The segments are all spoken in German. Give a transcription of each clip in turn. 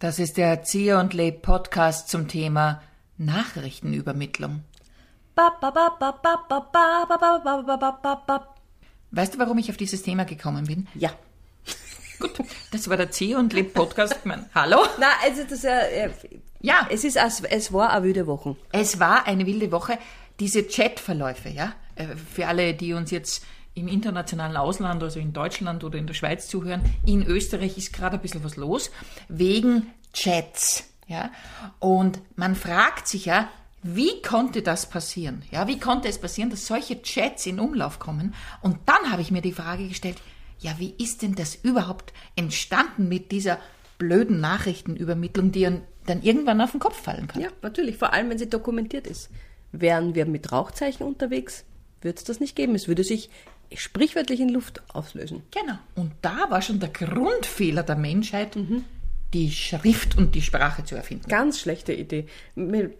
Das ist der Erzieher und Leb Podcast zum Thema Nachrichtenübermittlung. Weißt du, warum ich auf dieses Thema gekommen bin? Ja. Gut, das war der Erzieher und Leb Podcast. Hallo? Na, also das ja, äh, Ja, es ist es, es war eine wilde Woche. es war eine wilde Woche. Diese Chatverläufe, ja, äh, für alle, die uns jetzt im internationalen Ausland, also in Deutschland oder in der Schweiz zuhören, in Österreich ist gerade ein bisschen was los, wegen Chats, ja. Und man fragt sich ja, wie konnte das passieren? Ja, wie konnte es passieren, dass solche Chats in Umlauf kommen? Und dann habe ich mir die Frage gestellt, ja, wie ist denn das überhaupt entstanden mit dieser blöden Nachrichtenübermittlung, die dann irgendwann auf den Kopf fallen kann? Ja, natürlich, vor allem wenn sie dokumentiert ist. Wären wir mit Rauchzeichen unterwegs, würde es das nicht geben. Es würde sich sprichwörtlich in Luft auslösen. Genau. Und da war schon der Grundfehler der Menschheit, die Schrift und die Sprache zu erfinden. Ganz schlechte Idee.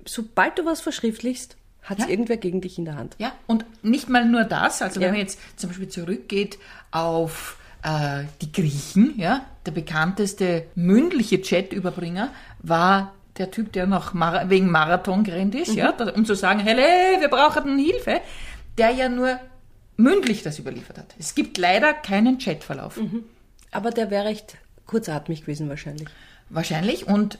Sobald du was verschriftlichst, hat es Ja. irgendwer gegen dich in der Hand. Ja, und nicht mal nur das, also wenn Ja. man jetzt zum Beispiel zurückgeht auf äh, die Griechen, ja, der bekannteste mündliche Chatüberbringer war der Typ, der noch Mar wegen Marathon gerannt ist, ja, da, um zu sagen, hey, wir brauchen Hilfe, der ja nur mündlich das überliefert hat. Es gibt leider keinen Chatverlauf. Aber der wäre recht kurzatmig gewesen wahrscheinlich. Wahrscheinlich. Und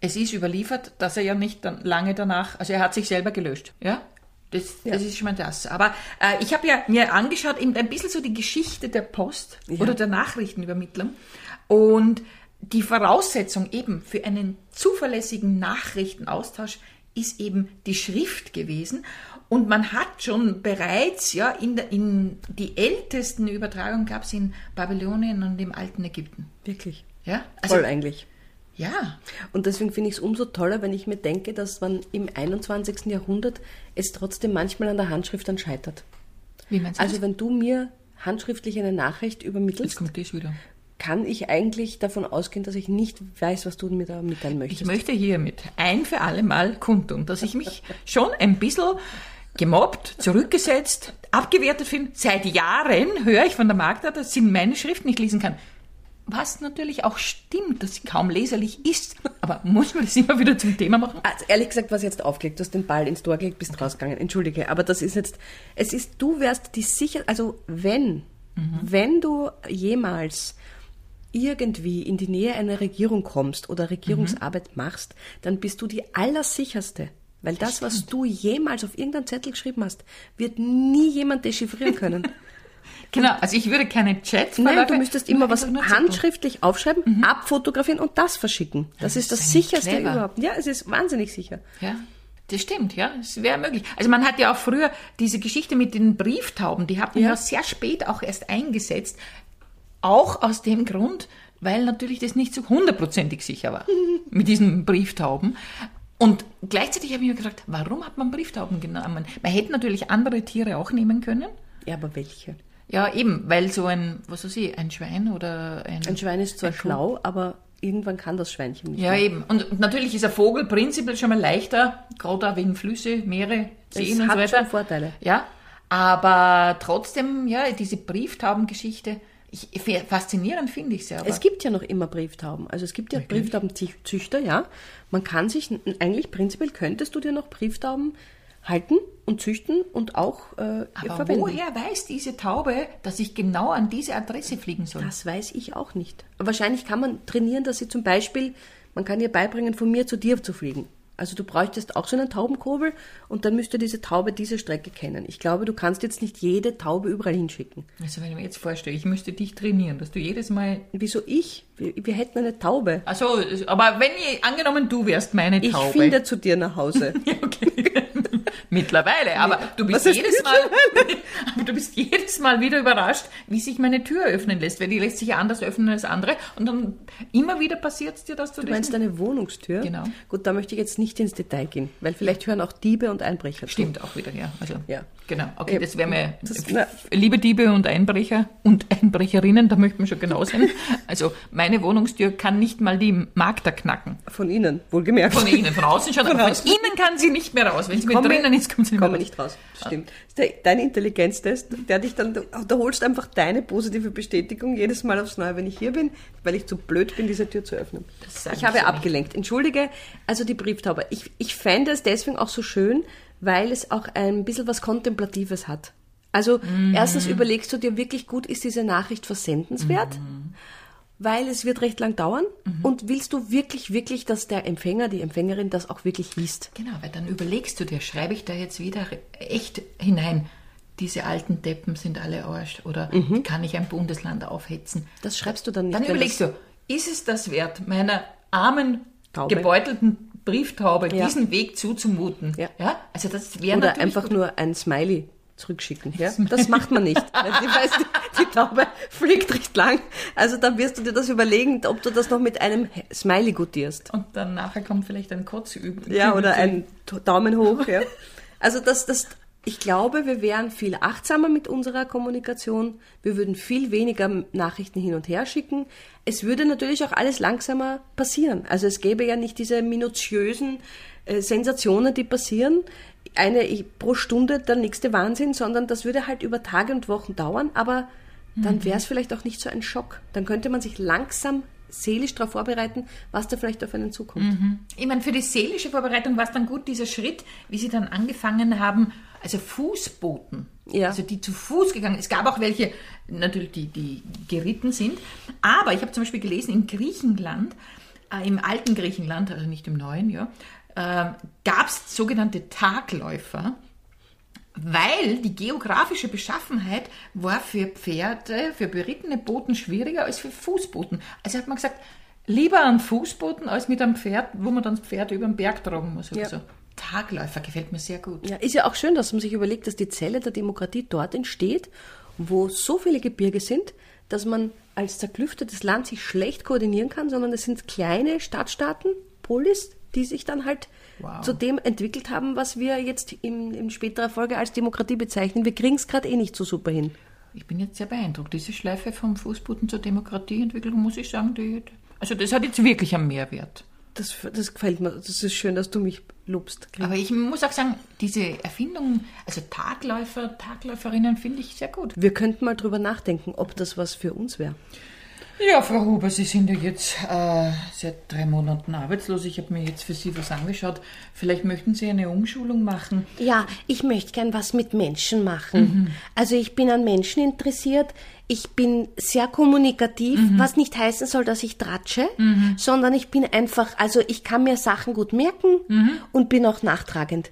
es ist überliefert, dass er ja nicht dann lange danach, also er hat sich selber gelöscht. Ja? Das, das ist schon mal das. Aber äh, ich habe ja mir angeschaut, eben ein bisschen so die Geschichte der Post oder der Nachrichtenübermittlung. Und die Voraussetzung eben für einen zuverlässigen Nachrichtenaustausch ist eben die Schrift gewesen. Und man hat schon bereits, ja, in, der, in die ältesten Übertragungen gab es in Babylonien und im alten Ägypten. Wirklich. Ja, also, Toll eigentlich. ja, Und deswegen finde ich es umso toller, wenn ich mir denke, dass man im 21. Jahrhundert es trotzdem manchmal an der Handschrift dann scheitert. wie meinst du Also das? wenn du mir handschriftlich eine Nachricht übermittelst, kommt das wieder. kann ich eigentlich davon ausgehen, dass ich nicht weiß, was du mir da mitteilen möchtest. Ich möchte hiermit ein für alle Mal kundtun, dass ich mich schon ein bisschen gemobbt, zurückgesetzt, abgewertet finde. Seit Jahren höre ich von der Magda, dass sie meine Schrift nicht lesen kann. Was natürlich auch stimmt, dass sie kaum leserlich ist. Aber muss man das immer wieder zum Thema machen? Also ehrlich gesagt, was jetzt aufgelegt, du hast den Ball ins Tor gelegt, bist rausgegangen. Entschuldige, aber das ist jetzt, es ist, du wärst die sicher, also wenn, wenn du jemals irgendwie in die Nähe einer Regierung kommst oder Regierungsarbeit machst, dann bist du die allersicherste. Weil das, was du jemals auf irgendeinen Zettel geschrieben hast, wird nie jemand dechiffrieren können. Genau, also ich würde keine Chats Nein, du müsstest immer was handschriftlich aufschreiben, abfotografieren und das verschicken. Das, ist das ist ja sicherste clever. überhaupt. Ja, es ist wahnsinnig sicher. Ja, das stimmt, ja, es wäre möglich. Also man hat ja auch früher diese Geschichte mit den Brieftauben, die hat man ja. Ja. sehr spät auch erst eingesetzt, auch aus dem Grund, weil natürlich das nicht so hundertprozentig sicher war mit diesen Brieftauben. Und gleichzeitig habe ich mir gefragt, warum hat man Brieftauben genommen? Man hätte natürlich andere Tiere auch nehmen können. Ja, aber welche? Ja, eben, weil so ein, was weiß ich, ein Schwein oder ein... Ein Schwein ist zwar schlau, aber irgendwann kann das Schweinchen nicht. Ja, mehr. eben. Und natürlich ist ein Vogel prinzipiell schon mal leichter, gerade auch wegen Flüsse, Meere, Seen Es und hat so weiter. schon Vorteile. Ja, aber trotzdem, ja, diese Brieftaubengeschichte, ich, faszinierend finde ich sie aber. Es gibt ja noch immer Brieftauben. Also es gibt ja Brieftaubenzüchter, ja. Man kann sich, eigentlich prinzipiell könntest du dir noch Brieftauben halten und züchten und auch äh, aber verwenden. woher weiß diese Taube, dass ich genau an diese Adresse fliegen soll? Das weiß ich auch nicht. Wahrscheinlich kann man trainieren, dass sie zum Beispiel, man kann ihr beibringen, von mir zu dir zu fliegen. Also du bräuchtest auch so einen Taubenkurbel und dann müsste diese Taube diese Strecke kennen. Ich glaube, du kannst jetzt nicht jede Taube überall hinschicken. Also wenn ich mir jetzt vorstelle, ich müsste dich trainieren, dass du jedes Mal... Wieso ich? Wir, wir hätten eine Taube. Also, aber wenn ich, angenommen du wärst meine Ich Taube... finde zu dir nach Hause. Okay. Mittlerweile, aber du bist jedes Mal, aber du bist jedes Mal wieder überrascht, wie sich meine Tür öffnen lässt, weil die lässt sich ja anders öffnen als andere und dann immer wieder passiert es dir, dass du, Du meinst nicht- eine Wohnungstür? Genau. Gut, da möchte ich jetzt nicht ins Detail gehen, weil vielleicht hören auch Diebe und Einbrecher zu. Stimmt auch wieder, ja. Also, Ja. Genau, okay, Ja, das wäre mir. liebe Diebe und Einbrecher und Einbrecherinnen, da möchte man schon genau sein. Also, meine Wohnungstür kann nicht mal die Magda knacken. Von Ihnen, wohlgemerkt. Von innen, von außen schon, Von von innen kann sie nicht mehr raus. Wenn sie mit drinnen Jetzt kommt's nicht wir nicht raus. Stimmt. Das ist dein Intelligenztest, der dich dann, da holst einfach deine positive Bestätigung jedes Mal aufs Neue, wenn ich hier bin, weil ich zu blöd bin, diese Tür zu öffnen. Ich habe abgelenkt. Entschuldige, also die Brieftaube. Ich, ich fände es deswegen auch so schön, weil es auch ein bisschen was Kontemplatives hat. Also Mhm. erstens überlegst du dir wirklich gut, ist diese Nachricht versendenswert? Mhm. Weil es wird recht lang dauern. Und willst du wirklich, wirklich, dass der Empfänger, die Empfängerin das auch wirklich liest? Genau, weil dann überlegst du dir, schreibe ich da jetzt wieder echt hinein, diese alten Deppen sind alle Arsch oder kann ich ein Bundesland aufhetzen? Das schreibst du dann nicht. Dann überlegst du, ist es das wert, meiner armen, Taube. gebeutelten Brieftaube Ja. diesen Weg zuzumuten? Ja. Also das wäre Oder einfach gut. nur ein Smiley zurückschicken. Ja? Das macht man nicht. Weil die, die, Taube fliegt recht lang. Also dann wirst du dir das überlegen, ob du das noch mit einem Smiley gutierst. Und dann nachher kommt vielleicht ein Kotzübel. Ja, oder ein Daumen hoch. Ja. Also das, das, ich glaube, wir wären viel achtsamer mit unserer Kommunikation. Wir würden viel weniger Nachrichten hin und her schicken. Es würde natürlich auch alles langsamer passieren. Also es gäbe ja nicht diese minutiösen äh, Sensationen, die passieren. Eine pro Stunde der nächste Wahnsinn, sondern das würde halt über Tage und Wochen dauern. Aber dann wäre es vielleicht auch nicht so ein Schock. Dann könnte man sich langsam seelisch darauf vorbereiten, was da vielleicht auf einen zukommt. Ich meine, für die seelische Vorbereitung war es dann gut, dieser Schritt, wie sie dann angefangen haben, also Fußboten, Ja. also die zu Fuß gegangen. Es gab auch welche, natürlich, die, die geritten sind. Aber ich habe zum Beispiel gelesen, in Griechenland, äh, im alten Griechenland, also nicht im neuen, ja, äh, gab es sogenannte Tagläufer, weil die geografische Beschaffenheit war für Pferde, für berittene Boten schwieriger als für Fußboten. Also hat man gesagt, lieber einen Fußboten als mit einem Pferd, wo man dann das Pferd über den Berg tragen muss. Oder Ja. so. Tagläufer gefällt mir sehr gut. Ja, ist ja auch schön, dass man sich überlegt, dass die Zelle der Demokratie dort entsteht, wo so viele Gebirge sind, dass man als zerklüftetes Land sich schlecht koordinieren kann, sondern es sind kleine Stadtstaaten, Polis, die sich dann halt Wow. zu dem entwickelt haben, was wir jetzt in, in späterer Folge als Demokratie bezeichnen. Wir kriegen es gerade eh nicht so super hin. Ich bin jetzt sehr beeindruckt. Diese Schleife vom Fußboden zur Demokratieentwicklung, muss ich sagen, die, also das hat jetzt wirklich einen Mehrwert. Das, das gefällt mir. Das ist schön, dass du mich lobst. Aber ich muss auch sagen, diese Erfindung, also Tagläufer, Tagläuferinnen finde ich sehr gut. Wir könnten mal drüber nachdenken, ob das was für uns wäre. Ja, Frau Huber, Sie sind ja jetzt äh, seit drei Monaten arbeitslos. Ich habe mir jetzt für Sie was angeschaut. Vielleicht möchten Sie eine Umschulung machen. Ja, ich möchte gern was mit Menschen machen. Also ich bin an Menschen interessiert. Ich bin sehr kommunikativ, was nicht heißen soll, dass ich tratsche, sondern ich bin einfach, also ich kann mir Sachen gut merken und bin auch nachtragend.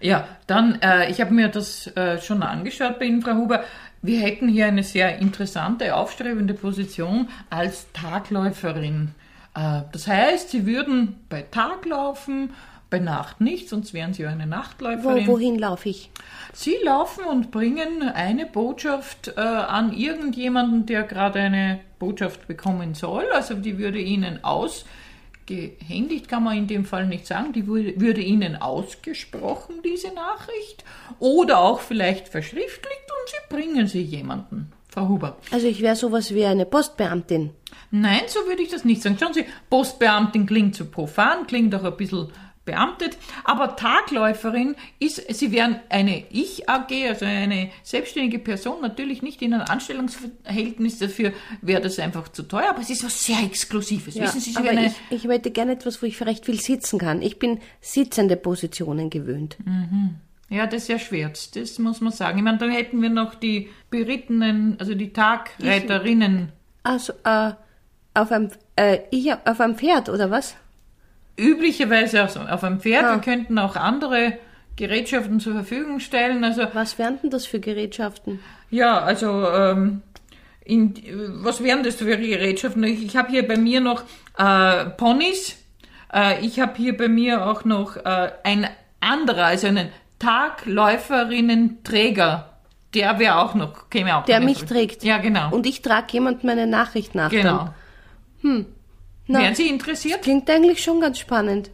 Ja, dann, äh, ich habe mir das äh, schon angeschaut bei Ihnen, Frau Huber. Wir hätten hier eine sehr interessante, aufstrebende Position als Tagläuferin. Äh, das heißt, Sie würden bei Tag laufen, bei Nacht nicht, sonst wären Sie ja eine Wo, Nachtläuferin. wohin laufe ich? Sie laufen und bringen eine Botschaft äh, an irgendjemanden, der gerade eine Botschaft bekommen soll. Also die würde Ihnen ausgehändigt, kann man in dem Fall nicht sagen, die würde, Ihnen ausgesprochen, diese Nachricht. Oder auch vielleicht verschriftlicht Sie bringen sie jemanden. Frau Huber. Also ich wäre sowas wie eine Postbeamtin. Nein, so würde ich das nicht sagen. Schauen Sie, Postbeamtin klingt so profan, klingt auch ein bisschen beamtet, aber Tagläuferin ist, Sie wären eine Ich-AG, also eine selbstständige Person, natürlich nicht in einem Anstellungsverhältnis, dafür wäre das einfach zu teuer, aber es ist was sehr Exklusives. Wissen Sie, aber eine, ich, ich möchte gerne etwas, wo ich recht viel sitzen kann. Ich bin sitzende Positionen gewöhnt. Ja, das ist ja schwer, das muss man sagen. Ich meine, dann hätten wir noch die berittenen, also die Tagreiterinnen. Also äh, auf einem, äh, ich auf einem Pferd oder was? Üblicherweise auf einem Pferd. Ah. Wir könnten auch andere Gerätschaften zur Verfügung stellen. Also Was wären denn das für Gerätschaften? Ja, also ähm, in, was wären das für Gerätschaften? Ich, ich habe hier bei mir noch äh, Ponys. Äh, ich habe hier bei mir auch noch äh, ein anderer, also einen Tagläuferinnen-Träger. Der wäre auch noch, käme auch Der mich Frage. trägt. Ja, genau. Und ich trage jemand meine Nachricht nach. genau. Dann. Na, Wären Sie interessiert? klingt eigentlich schon ganz spannend.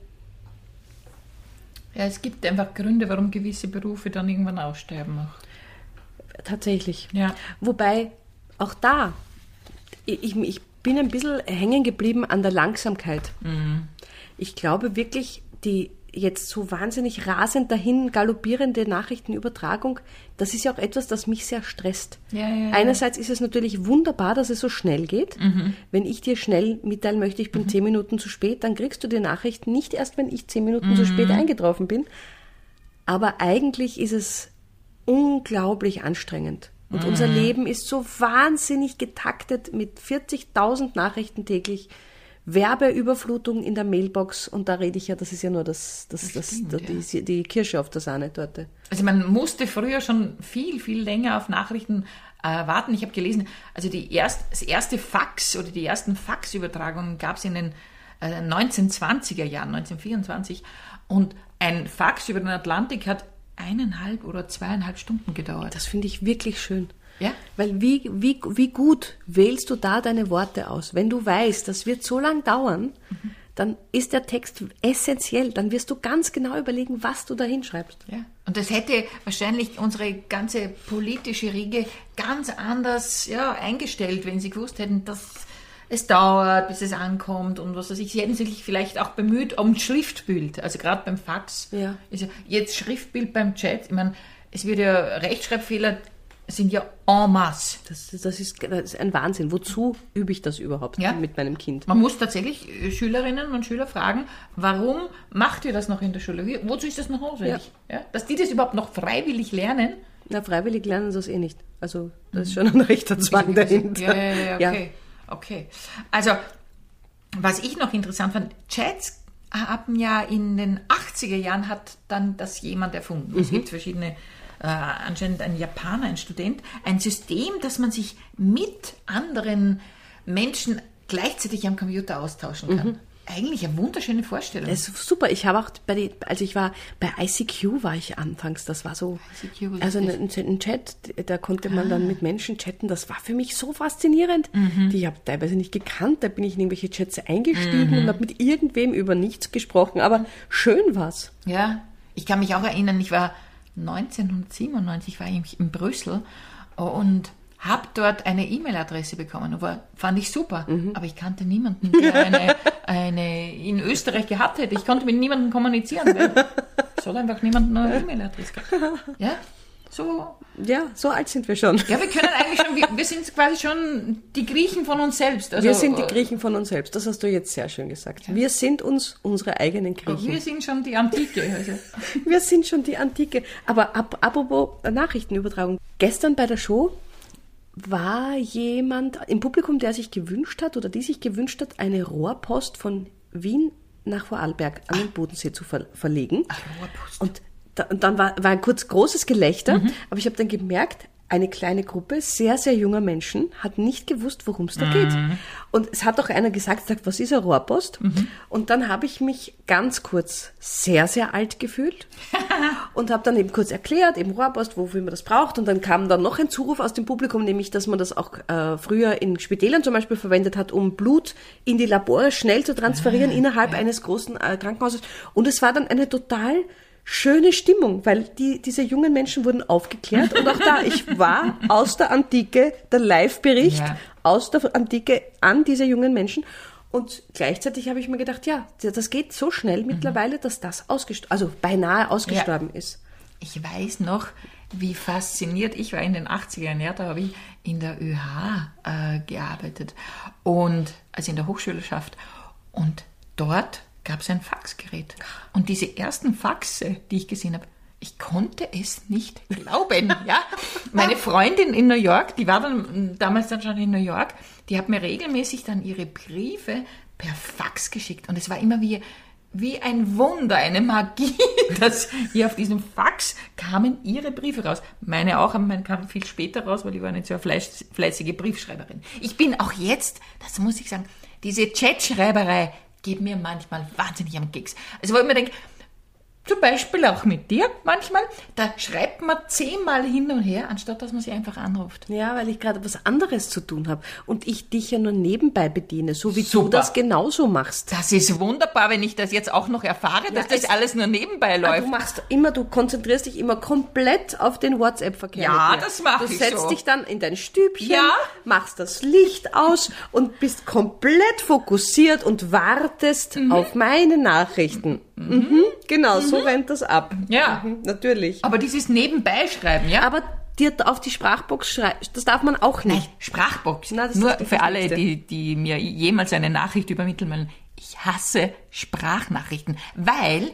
Ja, es gibt einfach Gründe, warum gewisse Berufe dann irgendwann aussterben. Auch. Tatsächlich. Ja. Wobei, auch da, ich, ich bin ein bisschen hängen geblieben an der Langsamkeit. Ich glaube wirklich, die, jetzt so wahnsinnig rasend dahin galoppierende Nachrichtenübertragung, das ist ja auch etwas, das mich sehr stresst. Ja, ja, ja. Einerseits ist es natürlich wunderbar, dass es so schnell geht. Mhm. Wenn ich dir schnell mitteilen möchte, ich bin zehn Minuten zu spät, dann kriegst du die Nachrichten nicht erst, wenn ich zehn Minuten zu Mhm. spät eingetroffen bin. Aber eigentlich ist es unglaublich anstrengend. Und unser Mhm. Leben ist so wahnsinnig getaktet mit 40.000 Nachrichten täglich. Werbeüberflutung in der Mailbox und da rede ich ja, das ist ja nur das, das, das, stimmt, die, die Kirsche auf der Sahnetorte. Also man musste früher schon viel, viel länger auf Nachrichten äh, warten. Ich habe gelesen, also die erst, das erste Fax oder die ersten Faxübertragungen gab es in den äh, 1920er Jahren, 1924. Und ein Fax über den Atlantik hat eineinhalb oder zweieinhalb Stunden gedauert. Das finde ich wirklich schön. Ja? Weil wie, wie, wie gut wählst du da deine Worte aus? Wenn du weißt, das wird so lang dauern, dann ist der Text essentiell. Dann wirst du ganz genau überlegen, was du da hinschreibst. Ja. Und das hätte wahrscheinlich unsere ganze politische Riege ganz anders ja, eingestellt, wenn sie gewusst hätten, dass es dauert, bis es ankommt und was weiß ich. Sie hätten sich vielleicht auch bemüht um Schriftbild. Also gerade beim Fax Ja. ja jetzt Schriftbild beim Chat. Ich meine, es wird ja Rechtschreibfehler sind ja en masse. Das, das, ist, das ist ein Wahnsinn. Wozu übe ich das überhaupt Ja. mit meinem Kind? Man muss tatsächlich äh, Schülerinnen und Schüler fragen, warum macht ihr das noch in der Schule? Wie, wozu ist das noch notwendig? Ja. Dass die das überhaupt noch freiwillig lernen, Na, freiwillig lernen sie das eh nicht. Also, da ist schon ein rechter Zwang dahinter. Ja, ja, ja, okay. okay. Also, was ich noch interessant fand, Chats haben ja in den 80er Jahren hat dann das jemand erfunden. Es gibt verschiedene, äh, anscheinend ein Japaner, ein Student, ein System, dass man sich mit anderen Menschen gleichzeitig am Computer austauschen kann. Eigentlich eine wunderschöne Vorstellung. Das ist super. Ich habe auch bei die, also ich war bei ICQ war ich anfangs. Das war so, ICQ, also ein, ein Chat, da konnte man dann mit Menschen chatten. Das war für mich so faszinierend. Die ich habe teilweise nicht gekannt. Da bin ich in irgendwelche Chats eingestiegen und habe mit irgendwem über nichts gesprochen. Aber schön war's. Ja, ich kann mich auch erinnern, ich war 1997 war ich in Brüssel und habe dort eine E-Mail-Adresse bekommen. Aber fand ich super. Aber ich kannte niemanden, der eine, eine in Österreich gehabt hätte. Ich konnte mit niemandem kommunizieren, weil es hat einfach niemand eine E-Mail-Adresse gehabt. Ja, so. Ja, so alt sind wir schon. Ja, wir können eigentlich schon, wir, wir sind quasi schon die Griechen von uns selbst. Also, wir sind die Griechen von uns selbst. Das hast du jetzt sehr schön gesagt. Wir sind uns unsere eigenen Griechen. Wir sind schon die Antike. Also. Wir sind schon die Antike. Aber ap apropos Nachrichtenübertragung. Gestern bei der Show war jemand im Publikum, der sich gewünscht hat oder die sich gewünscht hat, eine Rohrpost von Wien nach Vorarlberg an den Bodensee zu ver verlegen. Rohrpost. Und, da, und dann war, war ein kurz großes Gelächter, aber ich habe dann gemerkt, eine kleine Gruppe sehr, sehr junger Menschen hat nicht gewusst, worum es da geht. Und es hat auch einer gesagt, sagt, was ist eine Rohrpost? Und dann habe ich mich ganz kurz sehr, sehr alt gefühlt und habe dann eben kurz erklärt, eben Rohrpost, wofür man das braucht. Und dann kam dann noch ein Zuruf aus dem Publikum, nämlich, dass man das auch äh, früher in Spitälern zum Beispiel verwendet hat, um Blut in die Labore schnell zu transferieren innerhalb eines großen äh, Krankenhauses. Und es war dann eine total schöne Stimmung, weil die, diese jungen Menschen wurden aufgeklärt und auch da, ich war aus der Antike, der Live-Bericht Ja. aus der Antike an diese jungen Menschen und gleichzeitig habe ich mir gedacht, ja, das geht so schnell mittlerweile, dass das ausgestorben, also beinahe ausgestorben ist. Ich weiß noch, wie fasziniert ich war in den 80ern. Ja, da habe ich in der ÖH äh, gearbeitet und also in der Hochschülerschaft. Und dort gab es ein Faxgerät. Und diese ersten Faxe, die ich gesehen habe, ich konnte es nicht glauben. Ja, meine Freundin in New York, die war dann damals dann schon in New York, die hat mir regelmäßig dann ihre Briefe per Fax geschickt und es war immer wie wie ein Wunder, eine Magie, dass hier auf diesem Fax kamen ihre Briefe raus. Meine auch, aber meine kamen viel später raus, weil ich war nicht so eine fleiß- fleißige Briefschreiberin. Ich bin auch jetzt, das muss ich sagen, diese Chatschreiberei geht mir manchmal wahnsinnig am Keks. Also wo ich mir denke, zum Beispiel auch mit dir manchmal, da schreibt man zehnmal hin und her, anstatt dass man sie einfach anruft. Ja, weil ich gerade was anderes zu tun habe und ich dich ja nur nebenbei bediene, so wie du Super. das genauso machst. Das ist wunderbar, wenn ich das jetzt auch noch erfahre, dass das es- alles nur nebenbei Ah, läuft. Du machst immer, du konzentrierst dich immer komplett auf den WhatsApp-Verkehr. Ja, das mach Du ich setzt so. dich dann in dein Stübchen, Ja. machst das Licht aus und bist komplett fokussiert und wartest Mhm. auf meine Nachrichten. Genau, so rennt das ab. Ja. Mhm, natürlich. Aber dieses Nebenbeischreiben, ja? Aber dir auf die Sprachbox schreiben, das darf man auch nicht. Nein, Sprachbox. Das Nur für alle, die, die mir jemals eine Nachricht übermitteln wollen. Ich hasse Sprachnachrichten, weil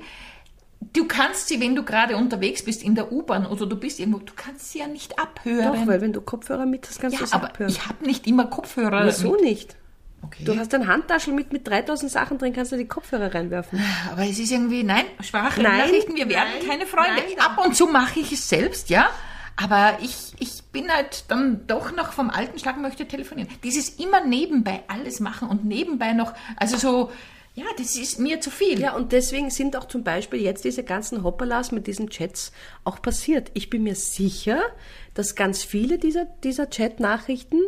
du kannst sie, wenn du gerade unterwegs bist in der U-Bahn oder du bist irgendwo, du kannst sie ja nicht abhören. Doch, weil wenn du Kopfhörer mit hast, kannst ja, du es aber abhören. ich habe nicht immer Kopfhörer. Wieso mit. nicht? Okay. Du hast ein Handtaschel mit, mit 3000 Sachen drin, kannst du die Kopfhörer reinwerfen. Aber es ist irgendwie, nein, Sprachnachrichten, wir werden nein, keine Freunde. nein. Ab und zu mache ich es selbst, ja. Aber ich, ich bin halt dann doch noch vom alten Schlag, möchte telefonieren. Dieses immer nebenbei alles machen und nebenbei noch, also so, ja, das ist mir zu viel. Ja, und deswegen sind auch zum Beispiel jetzt diese ganzen Hoppalas mit diesen Chats auch passiert. Ich bin mir sicher, dass ganz viele dieser, dieser Chat-Nachrichten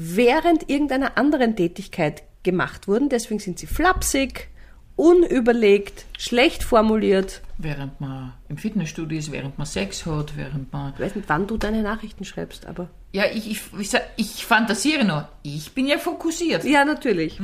während irgendeiner anderen Tätigkeit gemacht wurden. Deswegen sind sie flapsig, unüberlegt, schlecht formuliert. Während man im Fitnessstudio ist, während man Sex hat, während man. Ich weiß nicht, wann du deine Nachrichten schreibst, aber. Ja, ich, ich, ich, ich fantasiere nur. Ich bin ja fokussiert. Ja, natürlich.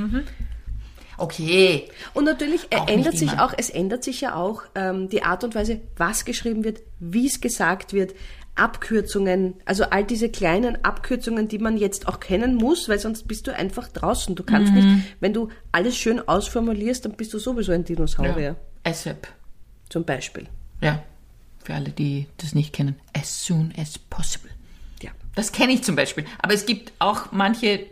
Okay. Und natürlich Auch ändert sich immer. auch, es ändert sich ja auch ähm, die Art und Weise, was geschrieben wird, wie es gesagt wird, Abkürzungen, also all diese kleinen Abkürzungen, die man jetzt auch kennen muss, weil sonst bist du einfach draußen. Du kannst Mhm. nicht, wenn du alles schön ausformulierst, dann bist du sowieso ein Dinosaurier. Ja. ASAP. Zum Beispiel. Ja. Für alle, die das nicht kennen. As soon as possible. Ja. Das kenne ich zum Beispiel. Aber es gibt auch manche,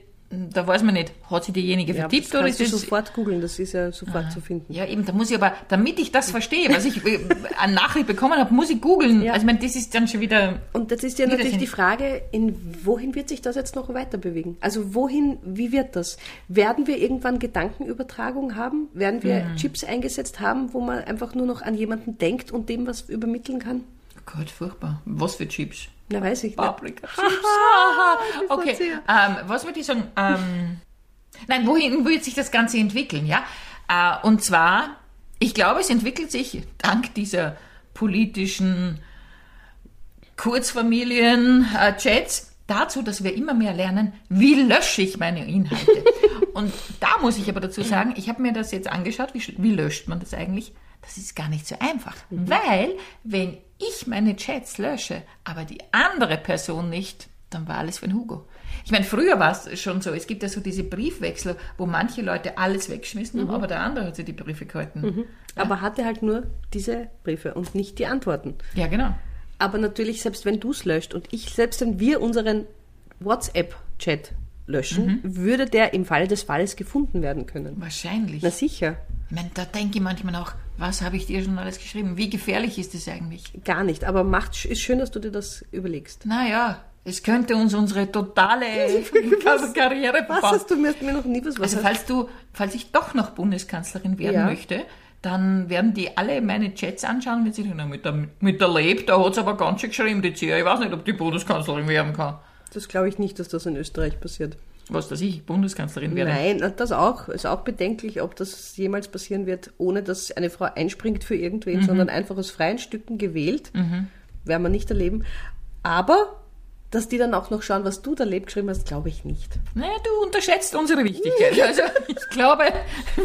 da weiß man nicht, hat sich diejenige Ja, das vertippt oder kannst ist du es. sofort googeln, das ist ja sofort zu finden. Ja, eben, da muss ich aber, damit ich das verstehe, was ich äh, an Nachricht bekommen habe, muss ich googeln. Ja. Also, ich meine, das ist dann schon wieder. Und das ist ja natürlich die Frage, in wohin wird sich das jetzt noch weiter bewegen? Also wohin, wie wird das? Werden wir irgendwann Gedankenübertragung haben? Werden wir Mhm. Chips eingesetzt haben, wo man einfach nur noch an jemanden denkt und dem was übermitteln kann? Gott, furchtbar. Was für Chips? Na, weiß ich nicht. Paprika. Haha, Okay, ähm, was würde ich sagen? Ähm, nein, wohin wird sich das Ganze entwickeln? Ja, äh, und zwar, ich glaube, es entwickelt sich dank dieser politischen Kurzfamilien-Chats dazu, dass wir immer mehr lernen, wie lösche ich meine Inhalte. und da muss ich aber dazu sagen, ich habe mir das jetzt angeschaut, wie, wie löscht man das eigentlich? Das ist gar nicht so einfach, weil wenn ich meine Chats lösche, aber die andere Person nicht, dann war alles für den Hugo. Ich meine, früher war es schon so, es gibt ja so diese Briefwechsel, wo manche Leute alles weggeschmissen haben, aber der andere hat sich die Briefe gehalten. Aber hatte halt nur diese Briefe und nicht die Antworten. Ja, genau. Aber natürlich, selbst wenn du es löscht und ich, selbst wenn wir unseren WhatsApp-Chat löschen, Mhm. würde der im Falle des Falles gefunden werden können. Wahrscheinlich. Na sicher. Ich meine, da denke ich manchmal auch, was habe ich dir schon alles geschrieben? Wie gefährlich ist das eigentlich? Gar nicht. Aber macht, ist schön, dass du dir das überlegst. Naja, es könnte uns unsere totale Kar- Karriere Was verbauen. hast du mir, mir noch nie was Also was falls du, falls ich doch noch Bundeskanzlerin werden Ja. möchte, dann werden die alle meine Chats anschauen und sagen, na, mit der, mit der Leb, da hat aber ganz schön geschrieben, die Zia. Ich weiß nicht, ob die Bundeskanzlerin werden kann. Das glaube ich nicht, dass das in Österreich passiert. Was, dass ich Bundeskanzlerin werde? Nein, das auch. Ist auch bedenklich, ob das jemals passieren wird, ohne dass eine Frau einspringt für irgendwen, Mhm. sondern einfach aus freien Stücken gewählt. Werden wir nicht erleben. Aber, dass die dann auch noch schauen, was du da lebt geschrieben hast, glaube ich nicht. Naja, du unterschätzt unsere Wichtigkeit. Also ich glaube,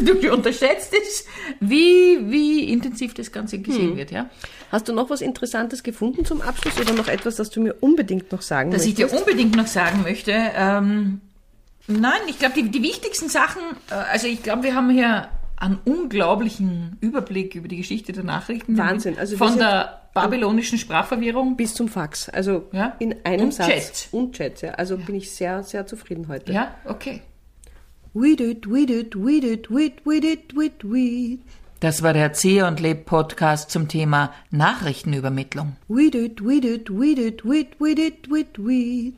du unterschätzt es, wie, wie intensiv das Ganze gesehen wird, ja. Hast du noch was Interessantes gefunden zum Abschluss oder noch etwas, das du mir unbedingt noch sagen Das ich dir möchtest? unbedingt noch sagen möchte, ähm, nein, ich glaube, die, die wichtigsten Sachen, äh, also ich glaube, wir haben hier einen unglaublichen Überblick über die Geschichte der Nachrichten. Wahnsinn. Also Von der babylonischen Sprachverwirrung. Bis zum Fax. Also Ja. in einem Und Satz. Chat. Und Chat. Ja. Also bin ich sehr, sehr zufrieden heute. Ja, okay. We did, we did, we did, we did, we did, we did, we Das war der Zeh und Leb Podcast zum Thema Nachrichtenübermittlung. We did, we did, we did, we did, we did, we did.